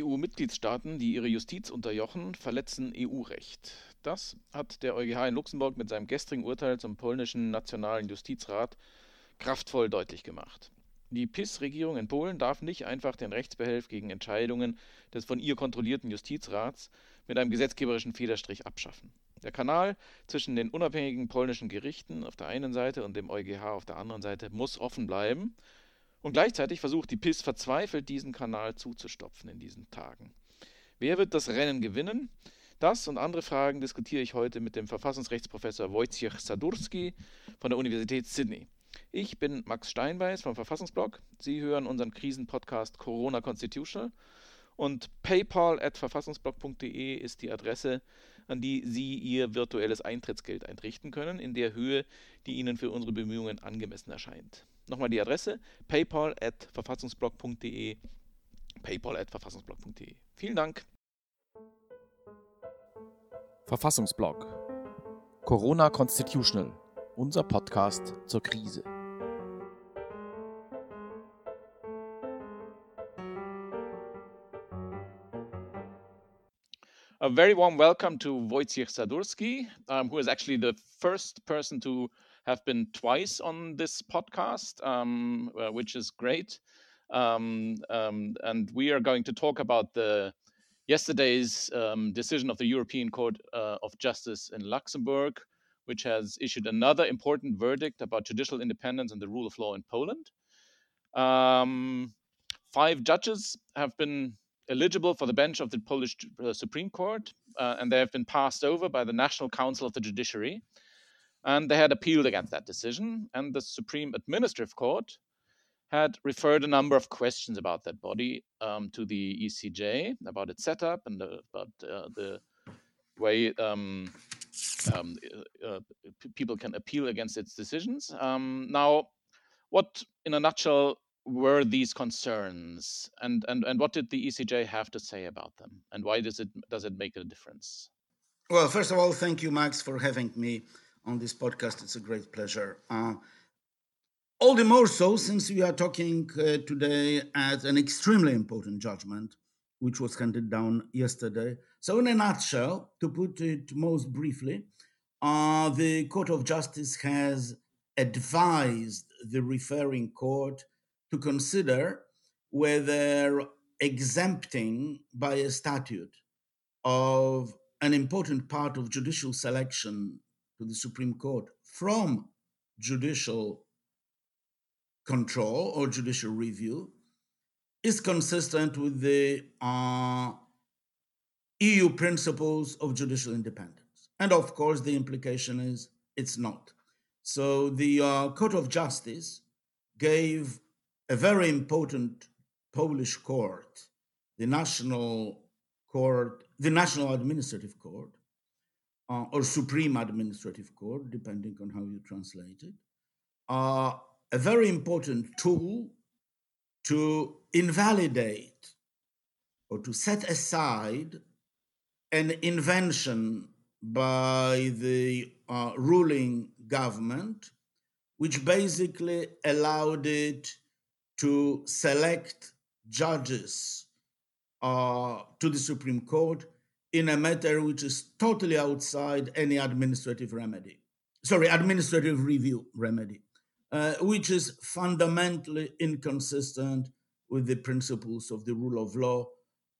EU-Mitgliedstaaten, die ihre Justiz unterjochen, verletzen EU-Recht. Das hat der EuGH in Luxemburg mit seinem gestrigen Urteil zum polnischen Nationalen Justizrat kraftvoll deutlich gemacht. Die PIS-Regierung in Polen darf nicht einfach den Rechtsbehelf gegen Entscheidungen des von ihr kontrollierten Justizrats mit einem gesetzgeberischen Federstrich abschaffen. Der Kanal zwischen den unabhängigen polnischen Gerichten auf der einen Seite und dem EuGH auf der anderen Seite muss offen bleiben. Und gleichzeitig versucht die PIS verzweifelt, diesen Kanal zuzustopfen in diesen Tagen. Wer wird das Rennen gewinnen? Das und andere Fragen diskutiere ich heute mit dem Verfassungsrechtsprofessor Wojciech Sadurski von der Universität Sydney. Ich bin Max Steinbeiß vom Verfassungsblog. Sie hören unseren Krisenpodcast Corona Constitutional. Und paypal.verfassungsblog.de ist die Adresse, an die Sie Ihr virtuelles Eintrittsgeld einrichten können, in der Höhe, die Ihnen für unsere Bemühungen angemessen erscheint. Nochmal die Adresse: paypal.verfassungsblog.de. paypal.verfassungsblog.de. Vielen Dank. Verfassungsblog Corona Constitutional, unser Podcast zur Krise. A very warm welcome to Wojciech Sadurski, um, who is actually the first person to have been twice on this podcast, um, uh, which is great. Um, um and we are going to talk about the yesterday's um, decision of the European Court uh, of Justice in Luxembourg, which has issued another important verdict about judicial independence and the rule of law in Poland. Um, five judges have been eligible for the bench of the Polish uh, Supreme Court, uh, and they have been passed over by the National Council of the Judiciary. And they had appealed against that decision, and the Supreme Administrative Court had referred a number of questions about that body um, to the ECJ, about its setup and about uh, the way um, um, uh, uh people can appeal against its decisions. Um, now, what, in a nutshell, were these concerns, and, and and what did the ECJ have to say about them, and why does it does it make a difference? Well, first of all, thank you, Max, for having me on this podcast. It's a great pleasure. Uh, all the more so since we are talking uh, today at an extremely important judgment, which was handed down yesterday. So, in a nutshell, to put it most briefly, uh, the Court of Justice has advised the referring court to consider whether exempting by a statute of an important part of judicial selection to the Supreme Court from judicial control or judicial review is consistent with the uh, EU principles of judicial independence. And of course, the implication is it's not. So the uh, Court of Justice gave a very important Polish court, the National Court, the National Administrative Court, uh, or Supreme Administrative Court, depending on how you translate it, are a very important tool to invalidate or to set aside an invention by the uh, ruling government, which basically allowed it to select judges uh, to the Supreme Court in a matter which is totally outside any administrative remedy. Sorry, administrative review remedy, uh, which is fundamentally inconsistent with the principles of the rule of law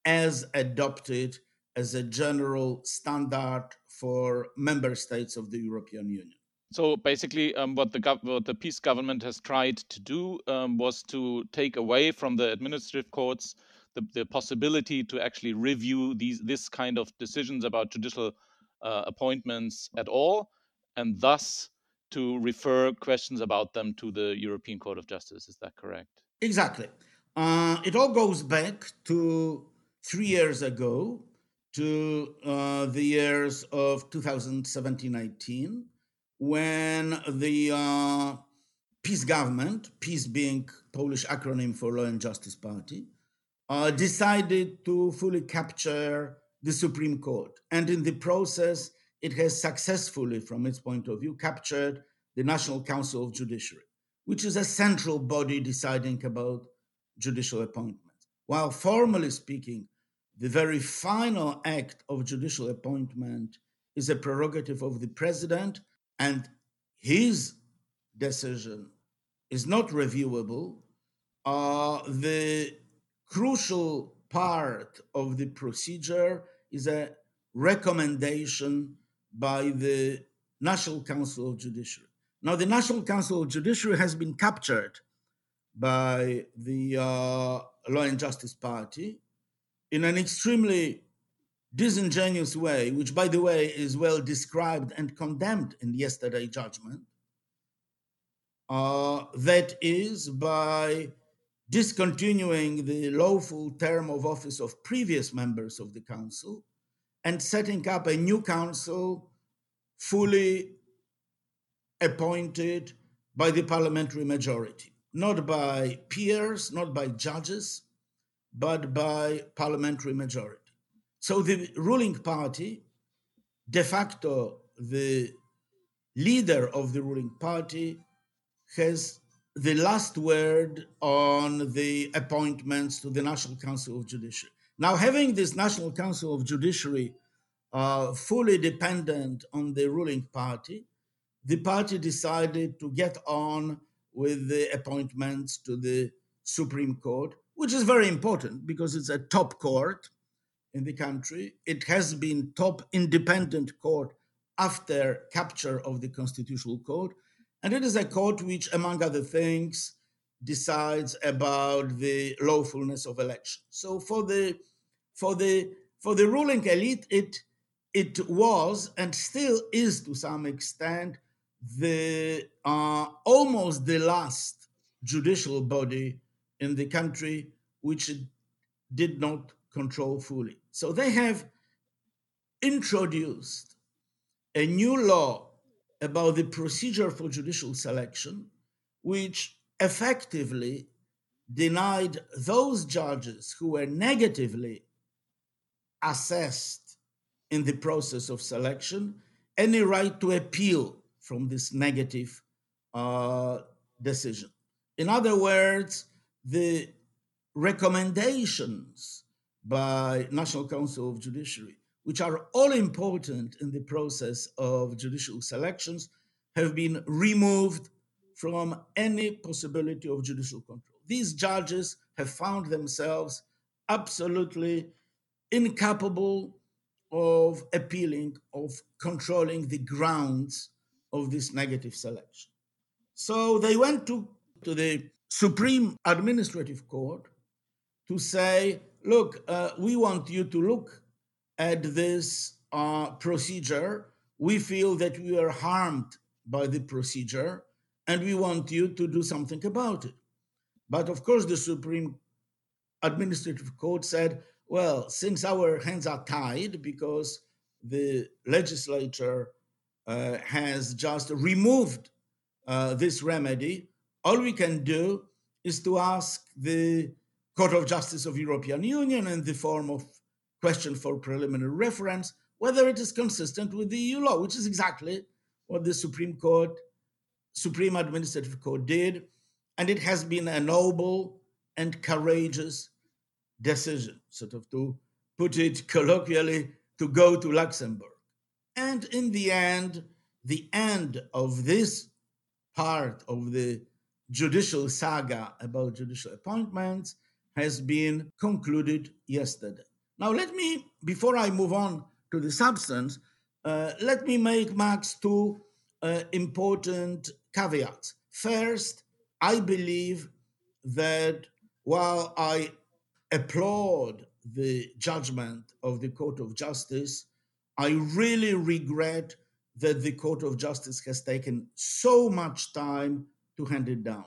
as adopted as a general standard for member states of the European Union. So basically, um, what the gov- what the PiS government has tried to do um, was to take away from the administrative courts the, the possibility to actually review these this kind of decisions about judicial uh, appointments at all, and thus to refer questions about them to the European Court of Justice. Is that correct? Exactly. Uh, it all goes back to three years ago, to uh, the years of 2017-19 when the uh, PiS government, PiS being Polish acronym for Law and Justice Party, uh, decided to fully capture the Supreme Court. And in the process, it has successfully, from its point of view, captured the National Council of Judiciary, which is a central body deciding about judicial appointments. While formally speaking, the very final act of judicial appointment is a prerogative of the president, and his decision is not reviewable. Uh, the crucial part of the procedure is a recommendation by the National Council of Judiciary. Now, the National Council of Judiciary has been captured by the uh, Law and Justice Party in an extremely disingenuous way, which, by the way, is well described and condemned in yesterday's judgment. Uh, that is by discontinuing the lawful term of office of previous members of the council and setting up a new council fully appointed by the parliamentary majority, not by peers, not by judges, but by parliamentary majority. So the ruling party, de facto, the leader of the ruling party, has the last word on the appointments to the National Council of Judiciary. Now, having this National Council of Judiciary uh, fully dependent on the ruling party, the party decided to get on with the appointments to the Supreme Court, which is very important because it's a top court in the country. It has been top independent court after capture of the Constitutional Court. And it is a court which, among other things, decides about the lawfulness of elections. So for the for the for the ruling elite, it it was and still is to some extent the uh, almost the last judicial body in the country which did not control fully. So they have introduced a new law about the procedure for judicial selection, which effectively denied those judges who were negatively assessed in the process of selection any right to appeal from this negative uh, decision. In other words, the recommendations by National Council of Judiciary, which are all important in the process of judicial selections, have been removed from any possibility of judicial control. These judges have found themselves absolutely incapable of appealing, of controlling the grounds of this negative selection. So they went to, to the Supreme Administrative Court to say, look, uh, we want you to look at this uh, procedure. We feel that we are harmed by the procedure and we want you to do something about it. But of course, the Supreme Administrative Court said, well, since our hands are tied because the legislature uh, has just removed uh, this remedy, all we can do is to ask the Court of Justice of European Union in the form of question for preliminary reference whether it is consistent with the EU law, which is exactly what the Supreme Court, Supreme Administrative Court did, and it has been a noble and courageous decision, sort of to put it colloquially, to go to Luxembourg. And in the end, the end of this part of the judicial saga about judicial appointments has been concluded yesterday. Now, let me, before I move on to the substance, uh, let me make, Max, two uh, important caveats. First, I believe that while I applaud the judgment of the Court of Justice, I really regret that the Court of Justice has taken so much time to hand it down.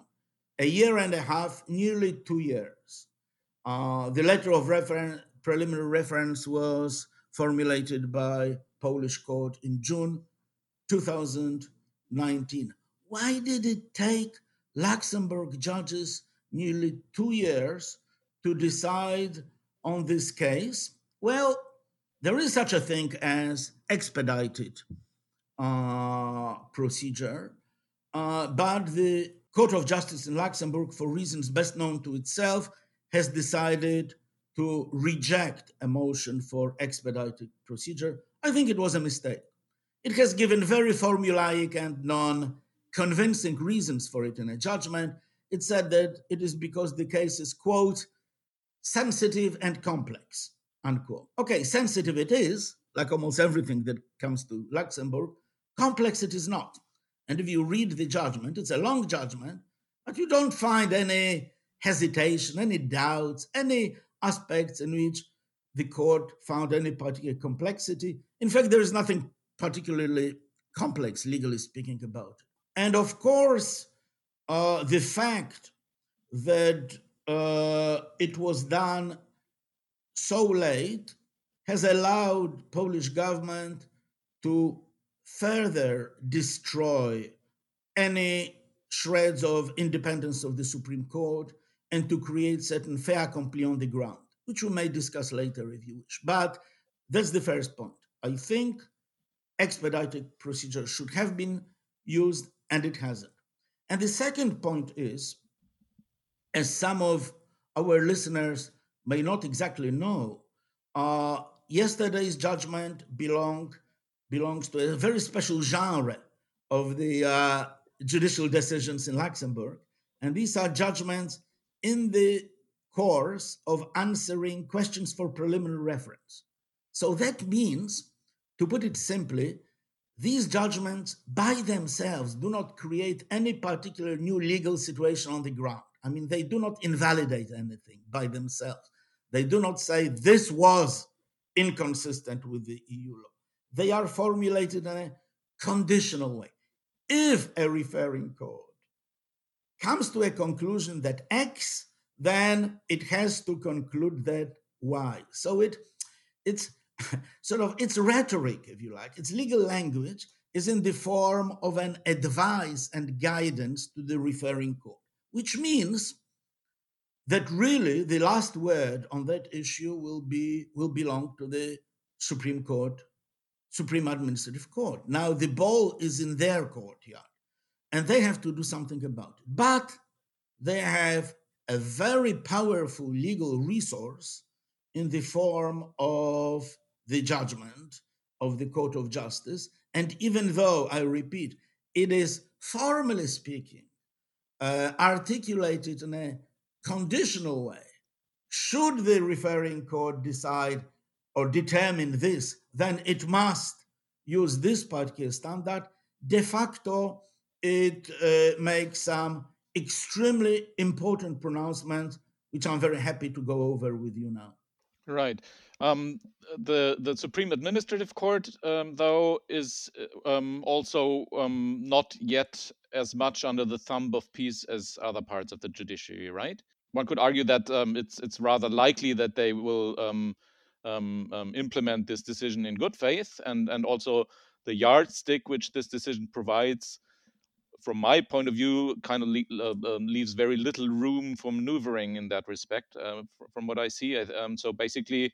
A year and a half, nearly two years. Uh, the letter of reference, preliminary reference was formulated by Polish court in June 2019. Why did it take Luxembourg judges nearly two years to decide on this case? Well, there is such a thing as expedited uh, procedure, uh, but the Court of Justice in Luxembourg, for reasons best known to itself, has decided to reject a motion for expedited procedure, I think it was a mistake. It has given very formulaic and non convincing reasons for it in a judgment. It said that it is because the case is, quote, sensitive and complex, unquote. Okay, sensitive it is, like almost everything that comes to Luxembourg. Complex it is not. And if you read the judgment, it's a long judgment, but you don't find any hesitation, any doubts, any aspects in which the court found any particular complexity. In fact, there is nothing particularly complex, legally speaking, about it. And of course, uh, the fact that uh, it was done so late has allowed Polish government to further destroy any shreds of independence of the Supreme Court and to create certain fait accompli on the ground, which we may discuss later if you wish. But that's the first point. I think expedited procedure should have been used and it hasn't. And the second point is, as some of our listeners may not exactly know, uh, yesterday's judgment belong, belongs to a very special genre of the uh, judicial decisions in Luxembourg. And these are judgments in the course of answering questions for preliminary reference. So that means, to put it simply, these judgments by themselves do not create any particular new legal situation on the ground. I mean, they do not invalidate anything by themselves. They do not say this was inconsistent with the EU law. They are formulated in a conditional way. If a referring court comes to a conclusion that X, then it has to conclude that Y. So it it's sort of its rhetoric, if you like, its legal language is in the form of an advice and guidance to the referring court, which means that really the last word on that issue will be will belong to the Supreme Court, Supreme Administrative Court. Now the ball is in their courtyard, and they have to do something about it. But they have a very powerful legal resource in the form of the judgment of the Court of Justice. And even though, I repeat, it is formally speaking uh, articulated in a conditional way, should the referring court decide or determine this, then it must use this particular standard. De facto, it uh, makes some extremely important pronouncements, which I'm very happy to go over with you now. Right. Um, the the Supreme Administrative Court, um, though, is uh, um, also um, not yet as much under the thumb of PiS as other parts of the judiciary. Right. One could argue that um, it's it's rather likely that they will um, implement this decision in good faith, and and also the yardstick which this decision provides from my point of view, kind of le- uh, um, leaves very little room for maneuvering in that respect, uh, from what I see. Um, so basically,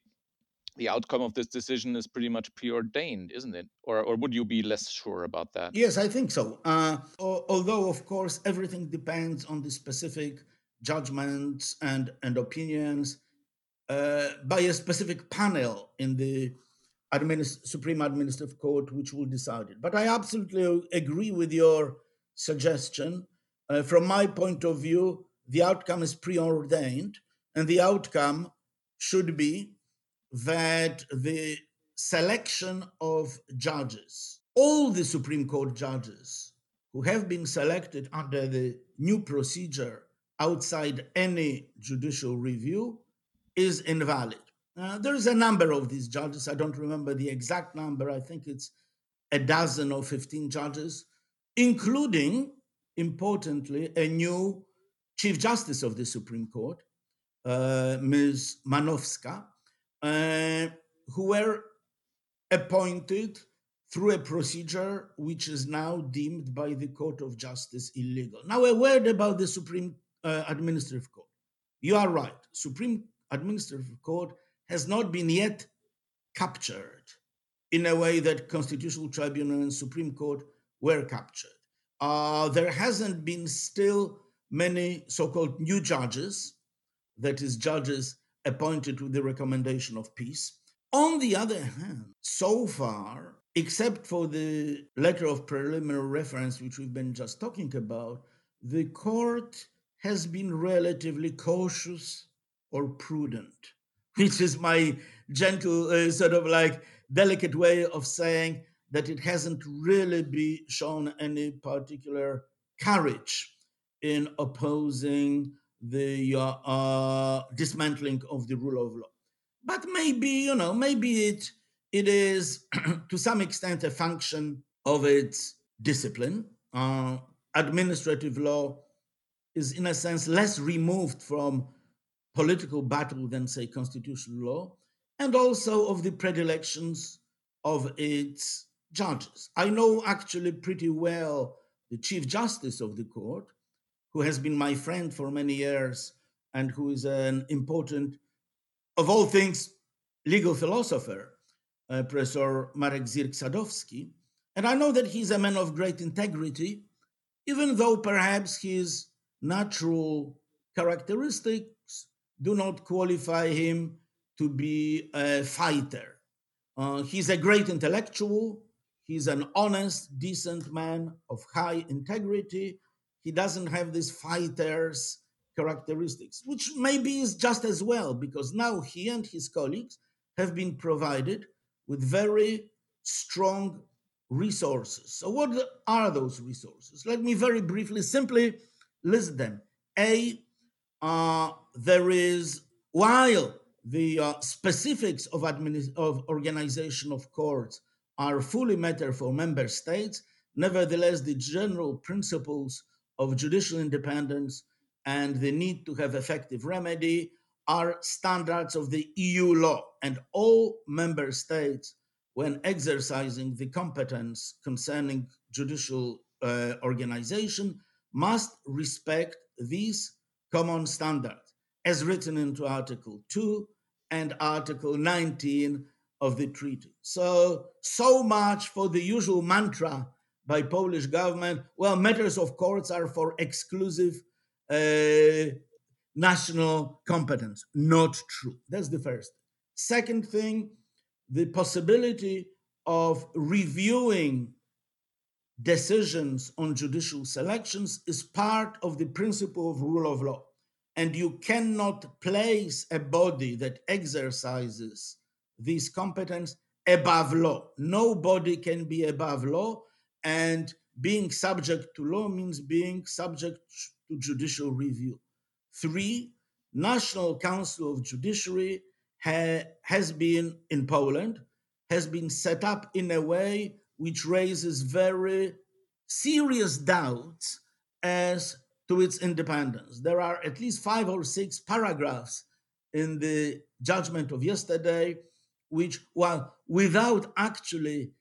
the outcome of this decision is pretty much preordained, isn't it? Or, or would you be less sure about that? Yes, I think so. Uh, although, of course, everything depends on the specific judgments and, and opinions uh, by a specific panel in the administ- Supreme Administrative Court, which will decide it. But I absolutely agree with your suggestion. Uh, from my point of view, the outcome is preordained, and the outcome should be that the selection of judges, all the Supreme Court judges who have been selected under the new procedure outside any judicial review, is invalid. Uh, there is a number of these judges. I don't remember the exact number. I think it's a dozen or 15 judges including, importantly, a new Chief Justice of the Supreme Court, uh, Ms. Manowska, uh, who were appointed through a procedure which is now deemed by the Court of Justice illegal. Now, a word about the Supreme uh, Administrative Court. You are right. Supreme Administrative Court has not been yet captured in a way that Constitutional Tribunal and Supreme Court were captured. Uh, there hasn't been still many so-called new judges, that is, judges appointed with the recommendation of PiS. On the other hand, so far, except for the letter of preliminary reference, which we've been just talking about, the court has been relatively cautious or prudent, which is my gentle, uh, sort of like delicate way of saying that it hasn't really be shown any particular courage in opposing the uh, uh, dismantling of the rule of law. But maybe, you know, maybe it it is to some extent a function of its discipline. Uh, administrative law is, in a sense, less removed from political battle than, say, constitutional law, and also of the predilections of its judges. I know actually pretty well the Chief Justice of the court, who has been my friend for many years and who is an important, of all things, legal philosopher, uh, Professor Marek Zirk-Sadowski. And I know that he's a man of great integrity, even though perhaps his natural characteristics do not qualify him to be a fighter. Uh, he's a great intellectual. He's an honest, decent man of high integrity. He doesn't have these fighters' characteristics, which maybe is just as well, because now he and his colleagues have been provided with very strong resources. So, what are those resources? Let me very briefly simply list them. A, uh, there is, while the uh, specifics of, administ- of organization of courts are fully matter for member states, nevertheless, the general principles of judicial independence and the need to have effective remedy are standards of the EU law, and all member states, when exercising the competence concerning judicial uh, organization, must respect these common standards as written into Article 2 and Article 19 of the treaty. So, so much for the usual mantra by Polish government. Well, matters of courts are for exclusive uh, national competence. Not true. That's the first. Second thing, the possibility of reviewing decisions on judicial selections is part of the principle of rule of law. And you cannot place a body that exercises this competence above law. Nobody can be above law. And being subject to law means being subject to judicial review. Three, National Council of Judiciary ha- has been in Poland, has been set up in a way which raises very serious doubts as to its independence. There are at least five or six paragraphs in the judgment of yesterday, which, while without actually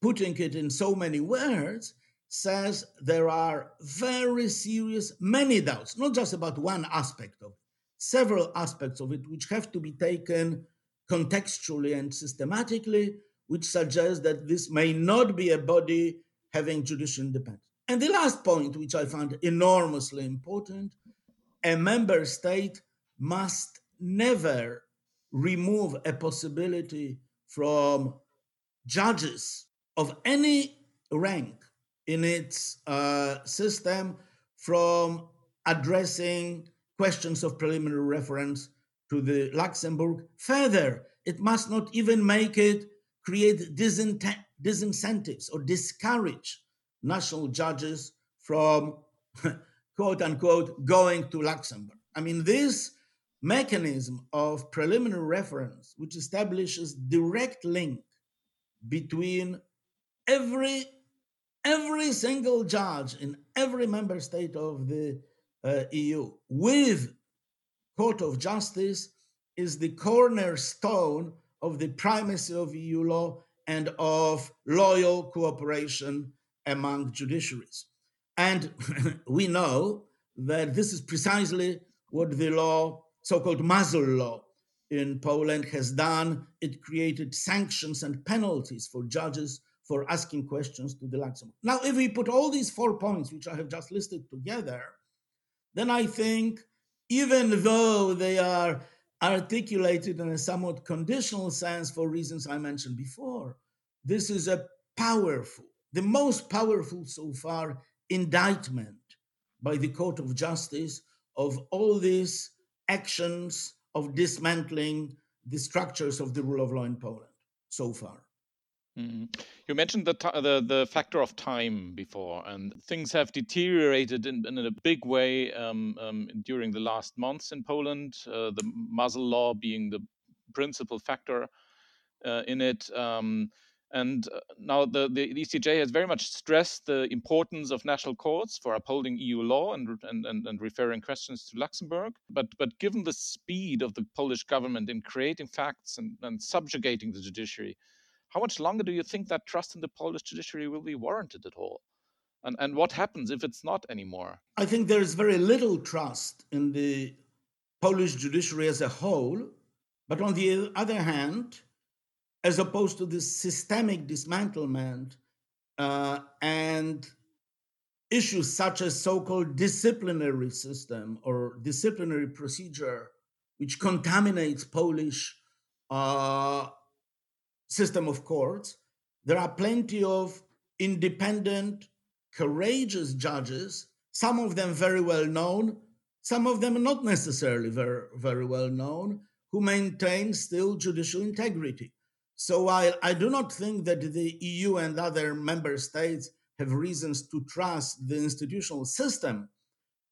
putting it in so many words, says there are very serious, many doubts, not just about one aspect of it, several aspects of it, which have to be taken contextually and systematically, which suggests that this may not be a body having judicial independence. And the last point, which I found enormously important a member state must never remove a possibility from judges of any rank in its uh, system from addressing questions of preliminary reference to the Luxembourg. Further, it must not even make it create disincentives or discourage national judges from quote unquote going to Luxembourg. I mean, this mechanism of preliminary reference, which establishes direct link between every every single judge in every member state of the uh, EU with Court of Justice is the cornerstone of the primacy of EU law and of loyal cooperation among judiciaries. And we know that this is precisely what the law, so called muzzle law, in Poland has done. It created sanctions and penalties for judges for asking questions to the Luxembourg. Now, if we put all these four points, which I have just listed together, then I think even though they are articulated in a somewhat conditional sense for reasons I mentioned before. This is a powerful, the most powerful so far indictment by the Court of Justice of all these actions of dismantling the structures of the rule of law in Poland so far. Mm. You mentioned the, the the factor of time before, and things have deteriorated in, in a big way um, um, during the last months in Poland. Uh, the muzzle law being the principal factor uh, in it. Um, and uh, now the, the ECJ has very much stressed the importance of national courts for upholding EU law and, and, and, and, referring questions to Luxembourg. But, but given the speed of the Polish government in creating facts and, and subjugating the judiciary, how much longer do you think that trust in the Polish judiciary will be warranted at all? And, and what happens if it's not anymore? I think there is very little trust in the Polish judiciary as a whole. But on the other hand, as opposed to this systemic dismantlement uh, and issues such as so-called disciplinary system or disciplinary procedure, which contaminates Polish uh, system of courts, there are plenty of independent, courageous judges, some of them very well known, some of them not necessarily very, very well known, who maintain still judicial integrity. So while I do not think that the EU and other member states have reasons to trust the institutional system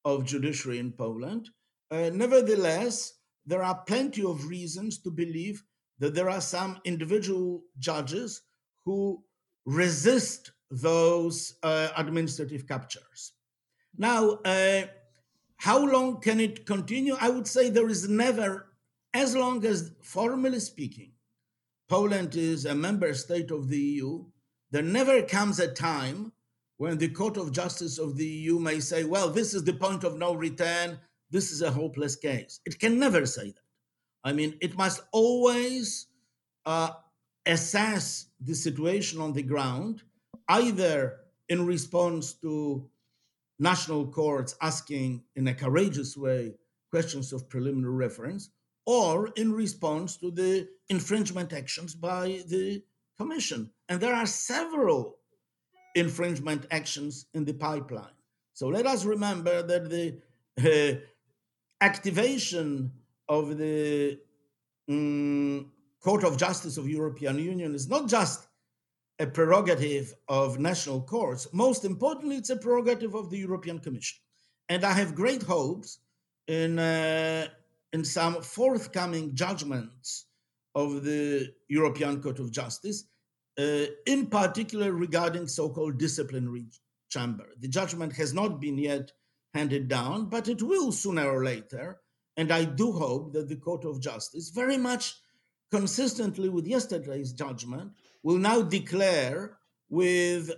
of judiciary in Poland, uh, nevertheless, there are plenty of reasons to believe that there are some individual judges who resist those uh, administrative captures. Now, uh, how long can it continue? I would say there is never, as long as, formally speaking, Poland is a member state of the EU, there never comes a time when the Court of Justice of the EU may say, well, this is the point of no return, this is a hopeless case. It can never say that. I mean, it must always uh, assess the situation on the ground, either in response to national courts asking in a courageous way questions of preliminary reference, or in response to the infringement actions by the Commission. And there are several infringement actions in the pipeline. So let us remember that the uh, activation of the um, Court of Justice of European Union is not just a prerogative of national courts. Most importantly, it's a prerogative of the European Commission. And I have great hopes in uh, in some forthcoming judgments of the European Court of Justice, uh, in particular regarding so-called disciplinary chamber. The judgment has not been yet handed down, but it will sooner or later. And I do hope that the Court of Justice, very much consistently with yesterday's judgment, will now declare with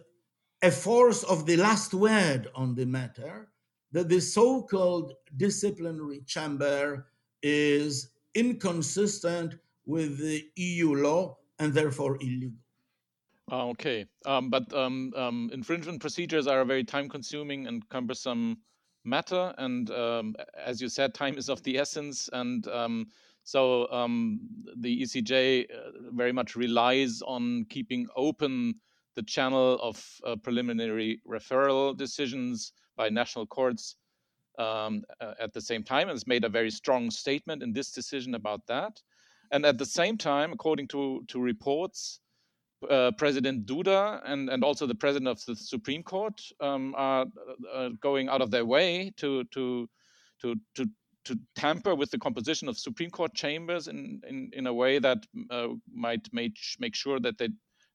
a force of the last word on the matter that the so called disciplinary chamber is inconsistent with the EU law and therefore illegal. Okay, um, but um, um, infringement procedures are a very time-consuming and cumbersome matter, and um, as you said, time is of the essence, and um, so um, the ECJ uh, very much relies on keeping open the channel of uh, preliminary referral decisions by national courts um, at the same time and has made a very strong statement in this decision about that. And at the same time, according to, to reports, uh, President Duda and, and also the president of the Supreme Court um, are uh, going out of their way to, to, to, to, to tamper with the composition of Supreme Court chambers in, in, in a way that uh, might make, make sure that they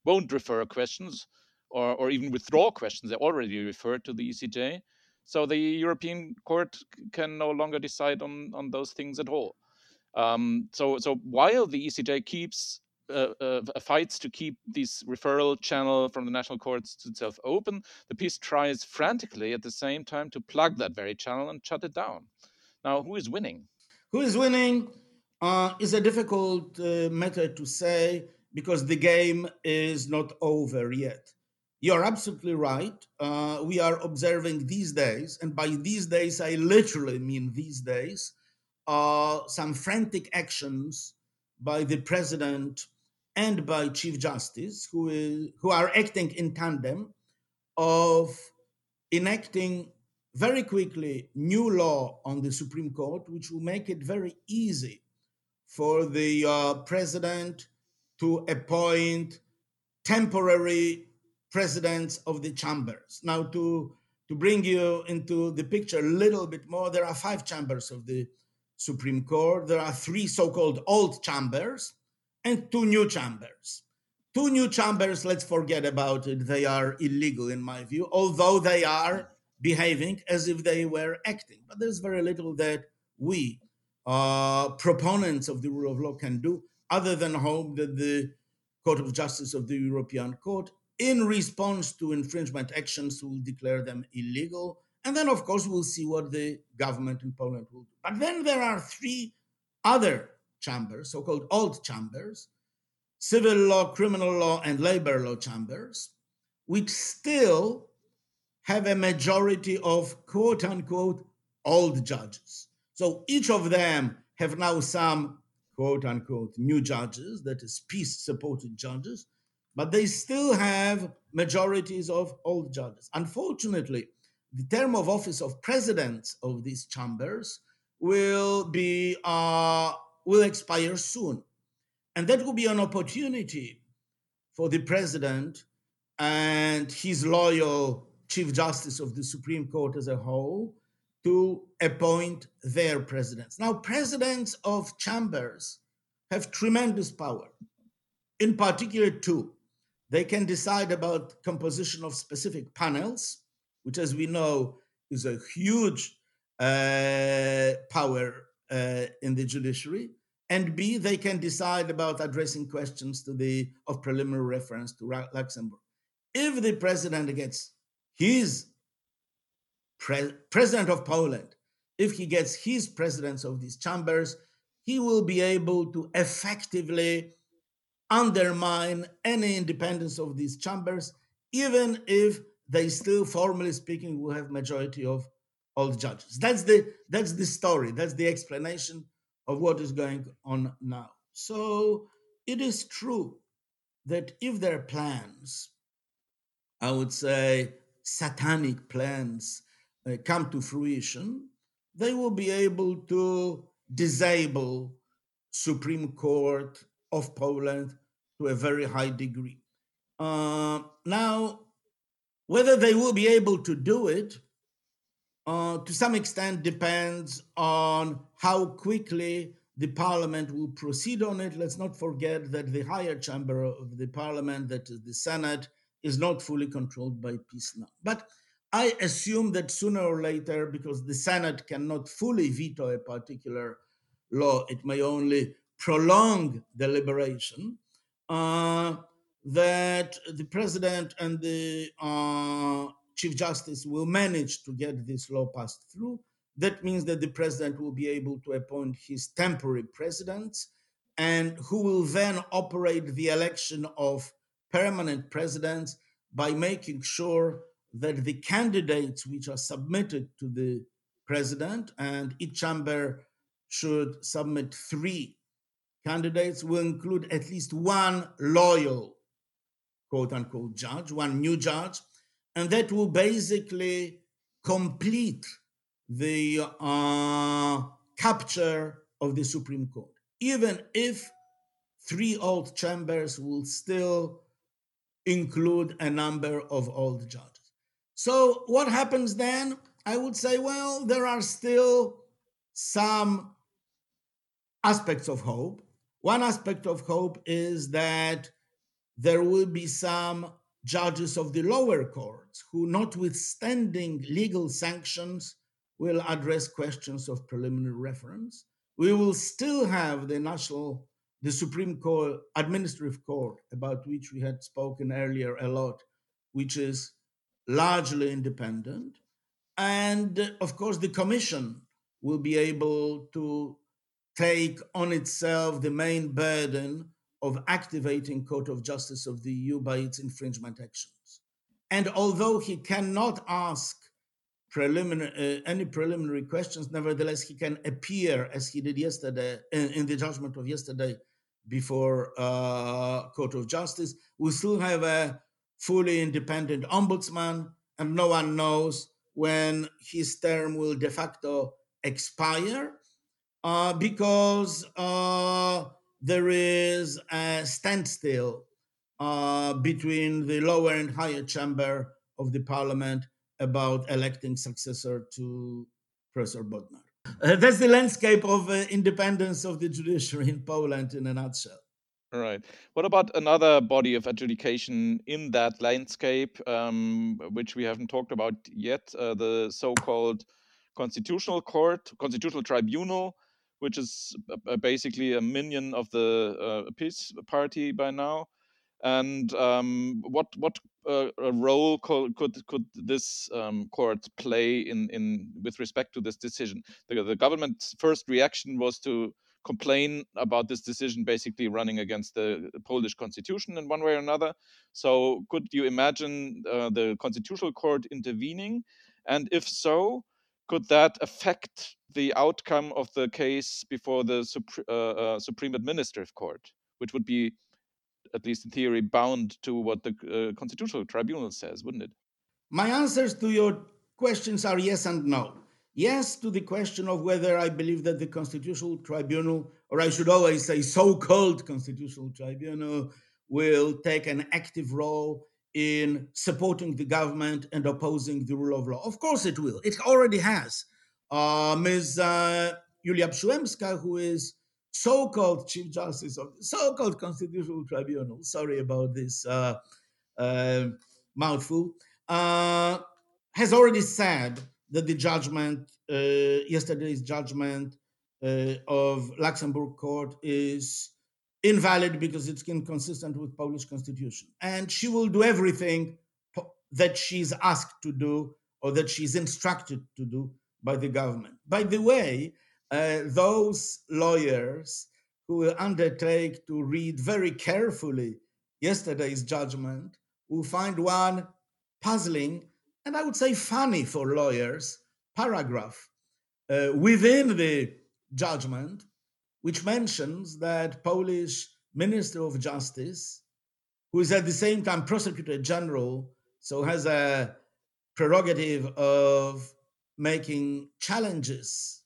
won't refer questions or, or even withdraw questions they already referred to the ECJ. So the European Court can no longer decide on, on those things at all. Um, so, so while the ECJ keeps uh, uh, fights to keep this referral channel from the national courts to itself open, the PiS tries frantically at the same time to plug that very channel and shut it down. Now, who is winning? Who is winning uh, is a difficult uh, matter to say because the game is not over yet. You're absolutely right. Uh, we are observing these days, and by these days, I literally mean these days, uh, some frantic actions by the president and by Chief Justice, who, is, who are acting in tandem of enacting very quickly new law on the Supreme Court, which will make it very easy for the uh, president to appoint temporary presidents of the chambers. Now, to, to bring you into the picture a little bit more, there are five chambers of the Supreme Court. There are three so called old chambers and two new chambers. Two new chambers, let's forget about it. They are illegal, in my view, although they are behaving as if they were acting. But there's very little that we, uh, proponents of the rule of law, can do other than hope that the Court of Justice of the European Court, in response to infringement actions, will declare them illegal. And then, of course, we'll see what the government in Poland will do. But then there are three other chambers, so called old chambers, civil law, criminal law, and labor law chambers, which still have a majority of quote unquote old judges. So each of them have now some quote unquote new judges, that is PiS supported judges, but they still have majorities of old judges. Unfortunately, the term of office of presidents of these chambers will be uh, will expire soon, and that will be an opportunity for the president and his loyal Chief Justice of the Supreme Court as a whole to appoint their presidents. Now, presidents of chambers have tremendous power, in particular, two. They can decide about composition of specific panels, which, as we know, is a huge uh, power uh, in the judiciary. And B, they can decide about addressing questions to the of preliminary reference to Luxembourg. If the president gets his pre- president of Poland, if he gets his presidents of these chambers, he will be able to effectively undermine any independence of these chambers, even if they still, formally speaking, will have majority of all judges. That's the that's the story. That's the explanation of what is going on now. So it is true that if their plans, I would say, satanic plans uh, come to fruition, they will be able to disable Supreme Court of Poland to a very high degree. Uh, now, whether they will be able to do it, uh, to some extent, depends on how quickly the parliament will proceed on it. Let's not forget that the higher chamber of the parliament, that is the Senate, is not fully controlled by PiS now. But I assume that sooner or later, because the Senate cannot fully veto a particular law, it may only prolong deliberation, uh, that the president and the uh, chief justice will manage to get this law passed through. That means that the president will be able to appoint his temporary presidents and who will then operate the election of permanent presidents by making sure that the candidates which are submitted to the president, and each chamber should submit three candidates, will include at least one loyal, quote unquote, judge, one new judge, and that will basically complete the uh, capture of the Supreme Court, even if three old chambers will still include a number of old judges. So, what happens then? I would say, well, there are still some aspects of hope. One aspect of hope is that there will be some judges of the lower courts who, notwithstanding legal sanctions, will address questions of preliminary reference. We will still have the national the Supreme Court, Administrative Court, about which we had spoken earlier a lot, which is largely independent. And of course, the Commission will be able to take on itself the main burden of activating Court of Justice of the EU by its infringement actions. And although he cannot ask preliminary uh, any preliminary questions. Nevertheless, he can appear as he did yesterday in, in the judgment of yesterday before uh, Court of Justice. We still have a fully independent ombudsman, and no one knows when his term will de facto expire uh, because uh, there is a standstill uh, between the lower and higher chamber of the parliament about electing successor to Professor Bodnar. Uh, that's the landscape of uh, independence of the judiciary in Poland in a nutshell. Right. What about another body of adjudication in that landscape, um, which we haven't talked about yet? Uh, the so-called Constitutional Court, Constitutional Tribunal, which is basically a minion of the uh, PiS Party by now. And um, what what uh, role could could, could this um, court play in, in with respect to this decision? The, the government's first reaction was to complain about this decision basically running against the Polish constitution in one way or another. So, could you imagine uh, the constitutional court intervening? And if so, could that affect the outcome of the case before the Supre- uh, uh, Supreme Administrative Court, which would be, at least in theory, bound to what the uh, Constitutional Tribunal says, wouldn't it? My answers to your questions are yes and no. Yes, to the question of whether I believe that the Constitutional Tribunal, or I should always say so called Constitutional Tribunal, will take an active role in supporting the government and opposing the rule of law. Of course, it will. It already has. Uh, Ms. Uh, Julia Przyłębska, who is so-called Chief Justice of the so-called Constitutional Tribunal, sorry about this uh, uh mouthful, uh, has already said that the judgment, uh, yesterday's judgment uh, of Luxembourg court is invalid because it's inconsistent with Polish constitution. And she will do everything that she's asked to do or that she's instructed to do by the government. By the way, uh, those lawyers who will undertake to read very carefully yesterday's judgment will find one puzzling and I would say funny for lawyers, paragraph uh, within the judgment, which mentions that Polish Minister of Justice, who is at the same time Prosecutor General, so has a prerogative of making challenges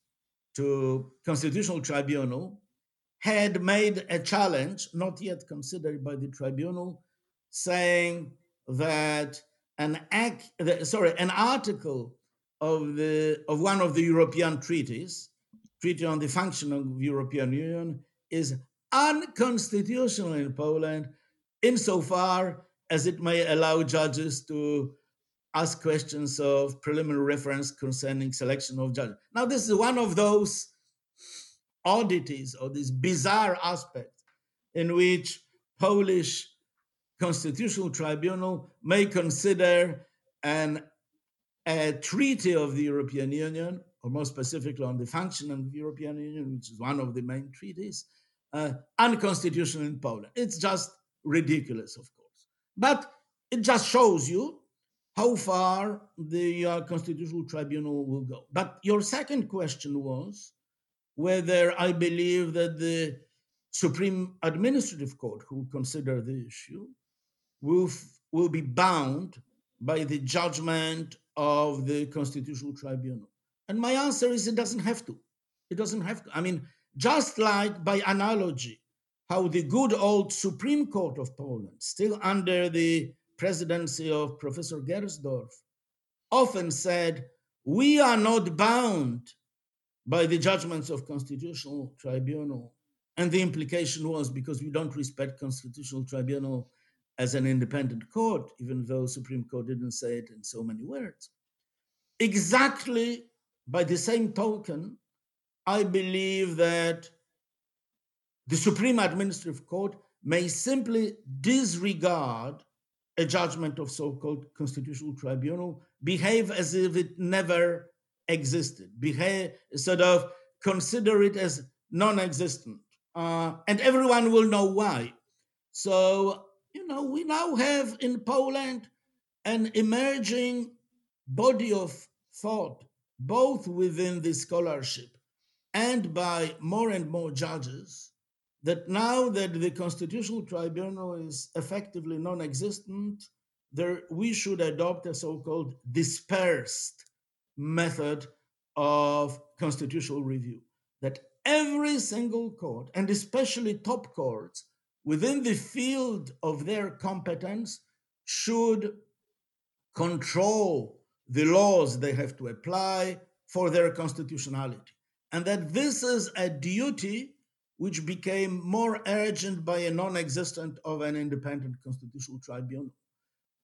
to constitutional tribunal, had made a challenge, not yet considered by the tribunal, saying that an act, sorry, an article of the of one of the European treaties, Treaty on the Function of the European Union, is unconstitutional in Poland, insofar as it may allow judges to ask questions of preliminary reference concerning selection of judges. Now, this is one of those oddities or this bizarre aspect in which Polish constitutional tribunal may consider an, a treaty of the European Union, or more specifically on the function of the European Union, which is one of the main treaties, uh, unconstitutional in Poland. It's just ridiculous, of course. But it just shows you how far the uh, Constitutional Tribunal will go. But your second question was whether I believe that the Supreme Administrative Court, who consider the issue, will, will be bound by the judgment of the Constitutional Tribunal? And my answer is it doesn't have to. It doesn't have to. I mean, just like by analogy, how the good old Supreme Court of Poland, still under the presidency of Professor Gersdorf, often said, we are not bound by the judgments of constitutional tribunal and the implication was because we don't respect constitutional tribunal as an independent court, even though Supreme Court didn't say it in so many words. Exactly by the same token, I believe that the Supreme Administrative Court may simply disregard a judgment of so-called constitutional tribunal, behave as if it never existed, behave sort of consider it as non-existent, uh, and everyone will know why. So you know, we now have in Poland an emerging body of thought, both within the scholarship and by more and more judges, that now that the Constitutional Tribunal is effectively non existent, there, we should adopt a so called dispersed method of constitutional review. That every single court, and especially top courts, within the field of their competence, should control the laws they have to apply for their constitutionality. And that this is a duty which became more urgent by a non existent of an independent constitutional tribunal.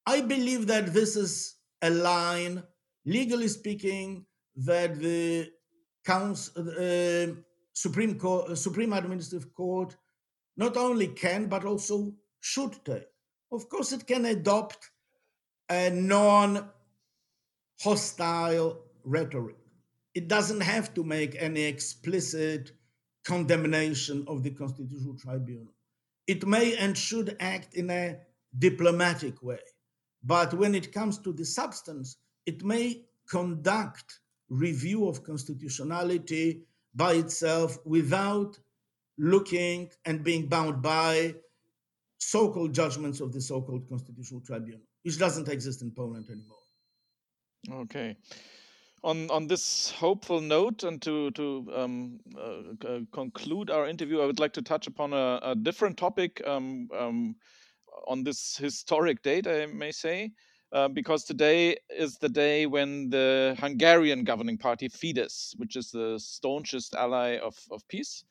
I believe that this is a line, legally speaking, that the Council, uh, Supreme Court, uh, Supreme Administrative Court not only can but also should take. Of course, it can adopt a non hostile rhetoric. It doesn't have to make any explicit condemnation of the Constitutional Tribunal. It may and should act in a diplomatic way. But when it comes to the substance, it may conduct review of constitutionality by itself without looking and being bound by so called judgments of the so called Constitutional Tribunal, which doesn't exist in Poland anymore. Okay. On, on this hopeful note, and to, to um, uh, conclude our interview, I would like to touch upon a, a different topic um, um, on this historic date, I may say. Uh, because today is the day when the Hungarian governing party Fidesz, which is the staunchest ally of, of PiS,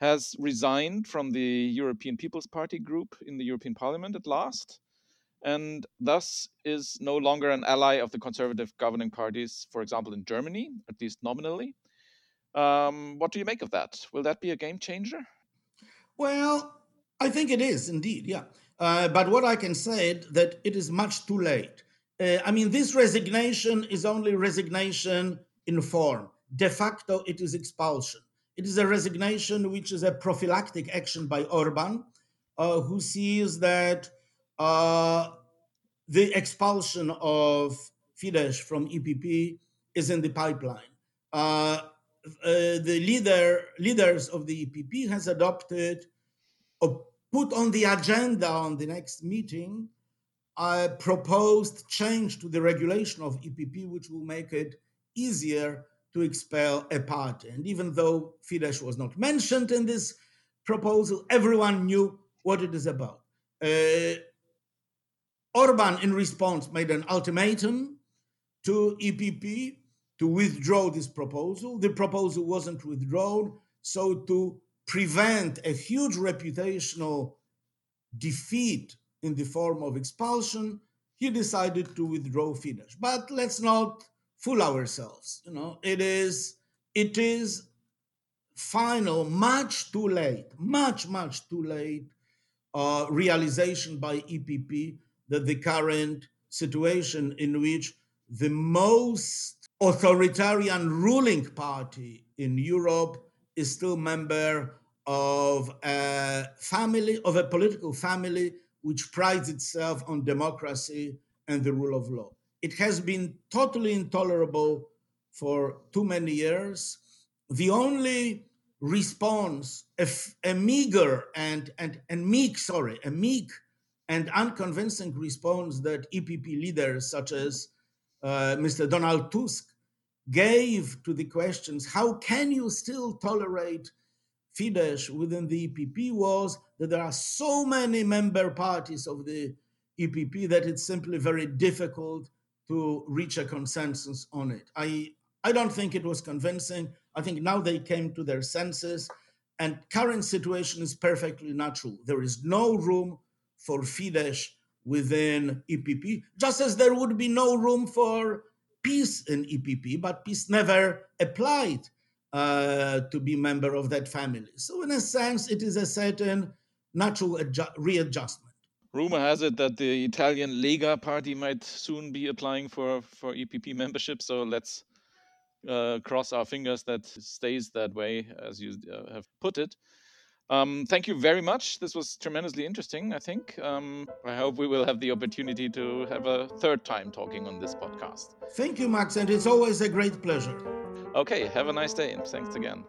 has resigned from the European People's Party group in the European Parliament at last, and thus is no longer an ally of the conservative governing parties, for example, in Germany, at least nominally. Um, what do you make of that? Will that be a game changer? Well, I think it is indeed, yeah. Uh, but what I can say is that it is much too late. Uh, I mean, this resignation is only resignation in form. De facto, it is expulsion. It is a resignation which is a prophylactic action by Orban, uh, who sees that uh, the expulsion of Fidesz from EPP is in the pipeline. Uh, uh, the leader leaders of the EPP has adopted or put on the agenda on the next meeting a proposed change to the regulation of EPP, which will make it easier to expel a party. And even though Fidesz was not mentioned in this proposal, everyone knew what it is about. Uh, Orban, in response, made an ultimatum to EPP to withdraw this proposal. The proposal wasn't withdrawn, so to prevent a huge reputational defeat in the form of expulsion, he decided to withdraw Fidesz. But let's not fool ourselves. You know, it is it is final, much too late, much much too late uh, realization by EPP that the current situation in which the most authoritarian ruling party in Europe is still member of a family, of a political family which prides itself on democracy and the rule of law. It has been totally intolerable for too many years. The only response, a, a meager and, and, and meek, sorry, a meek and unconvincing response that EPP leaders such as uh, Mr. Donald Tusk gave to the questions how can you still tolerate Fidesz within the EPP was that there are so many member parties of the EPP that it's simply very difficult to reach a consensus on it. I I don't think it was convincing. I think now they came to their senses and current situation is perfectly natural. There is no room for Fidesz within EPP, just as there would be no room for PiS in EPP, but PiS never applied uh, to be member of that family. So in a sense, it is a certain natural adju- readjustment. Rumor has it that the Italian Lega party might soon be applying for, for EPP membership. So let's uh, cross our fingers that stays that way, as you uh, have put it. Um, thank you very much. This was tremendously interesting, I think. Um, I hope we will have the opportunity to have a third time talking on this podcast. Thank you, Max, and it's always a great pleasure. Okay, have a nice day and thanks again.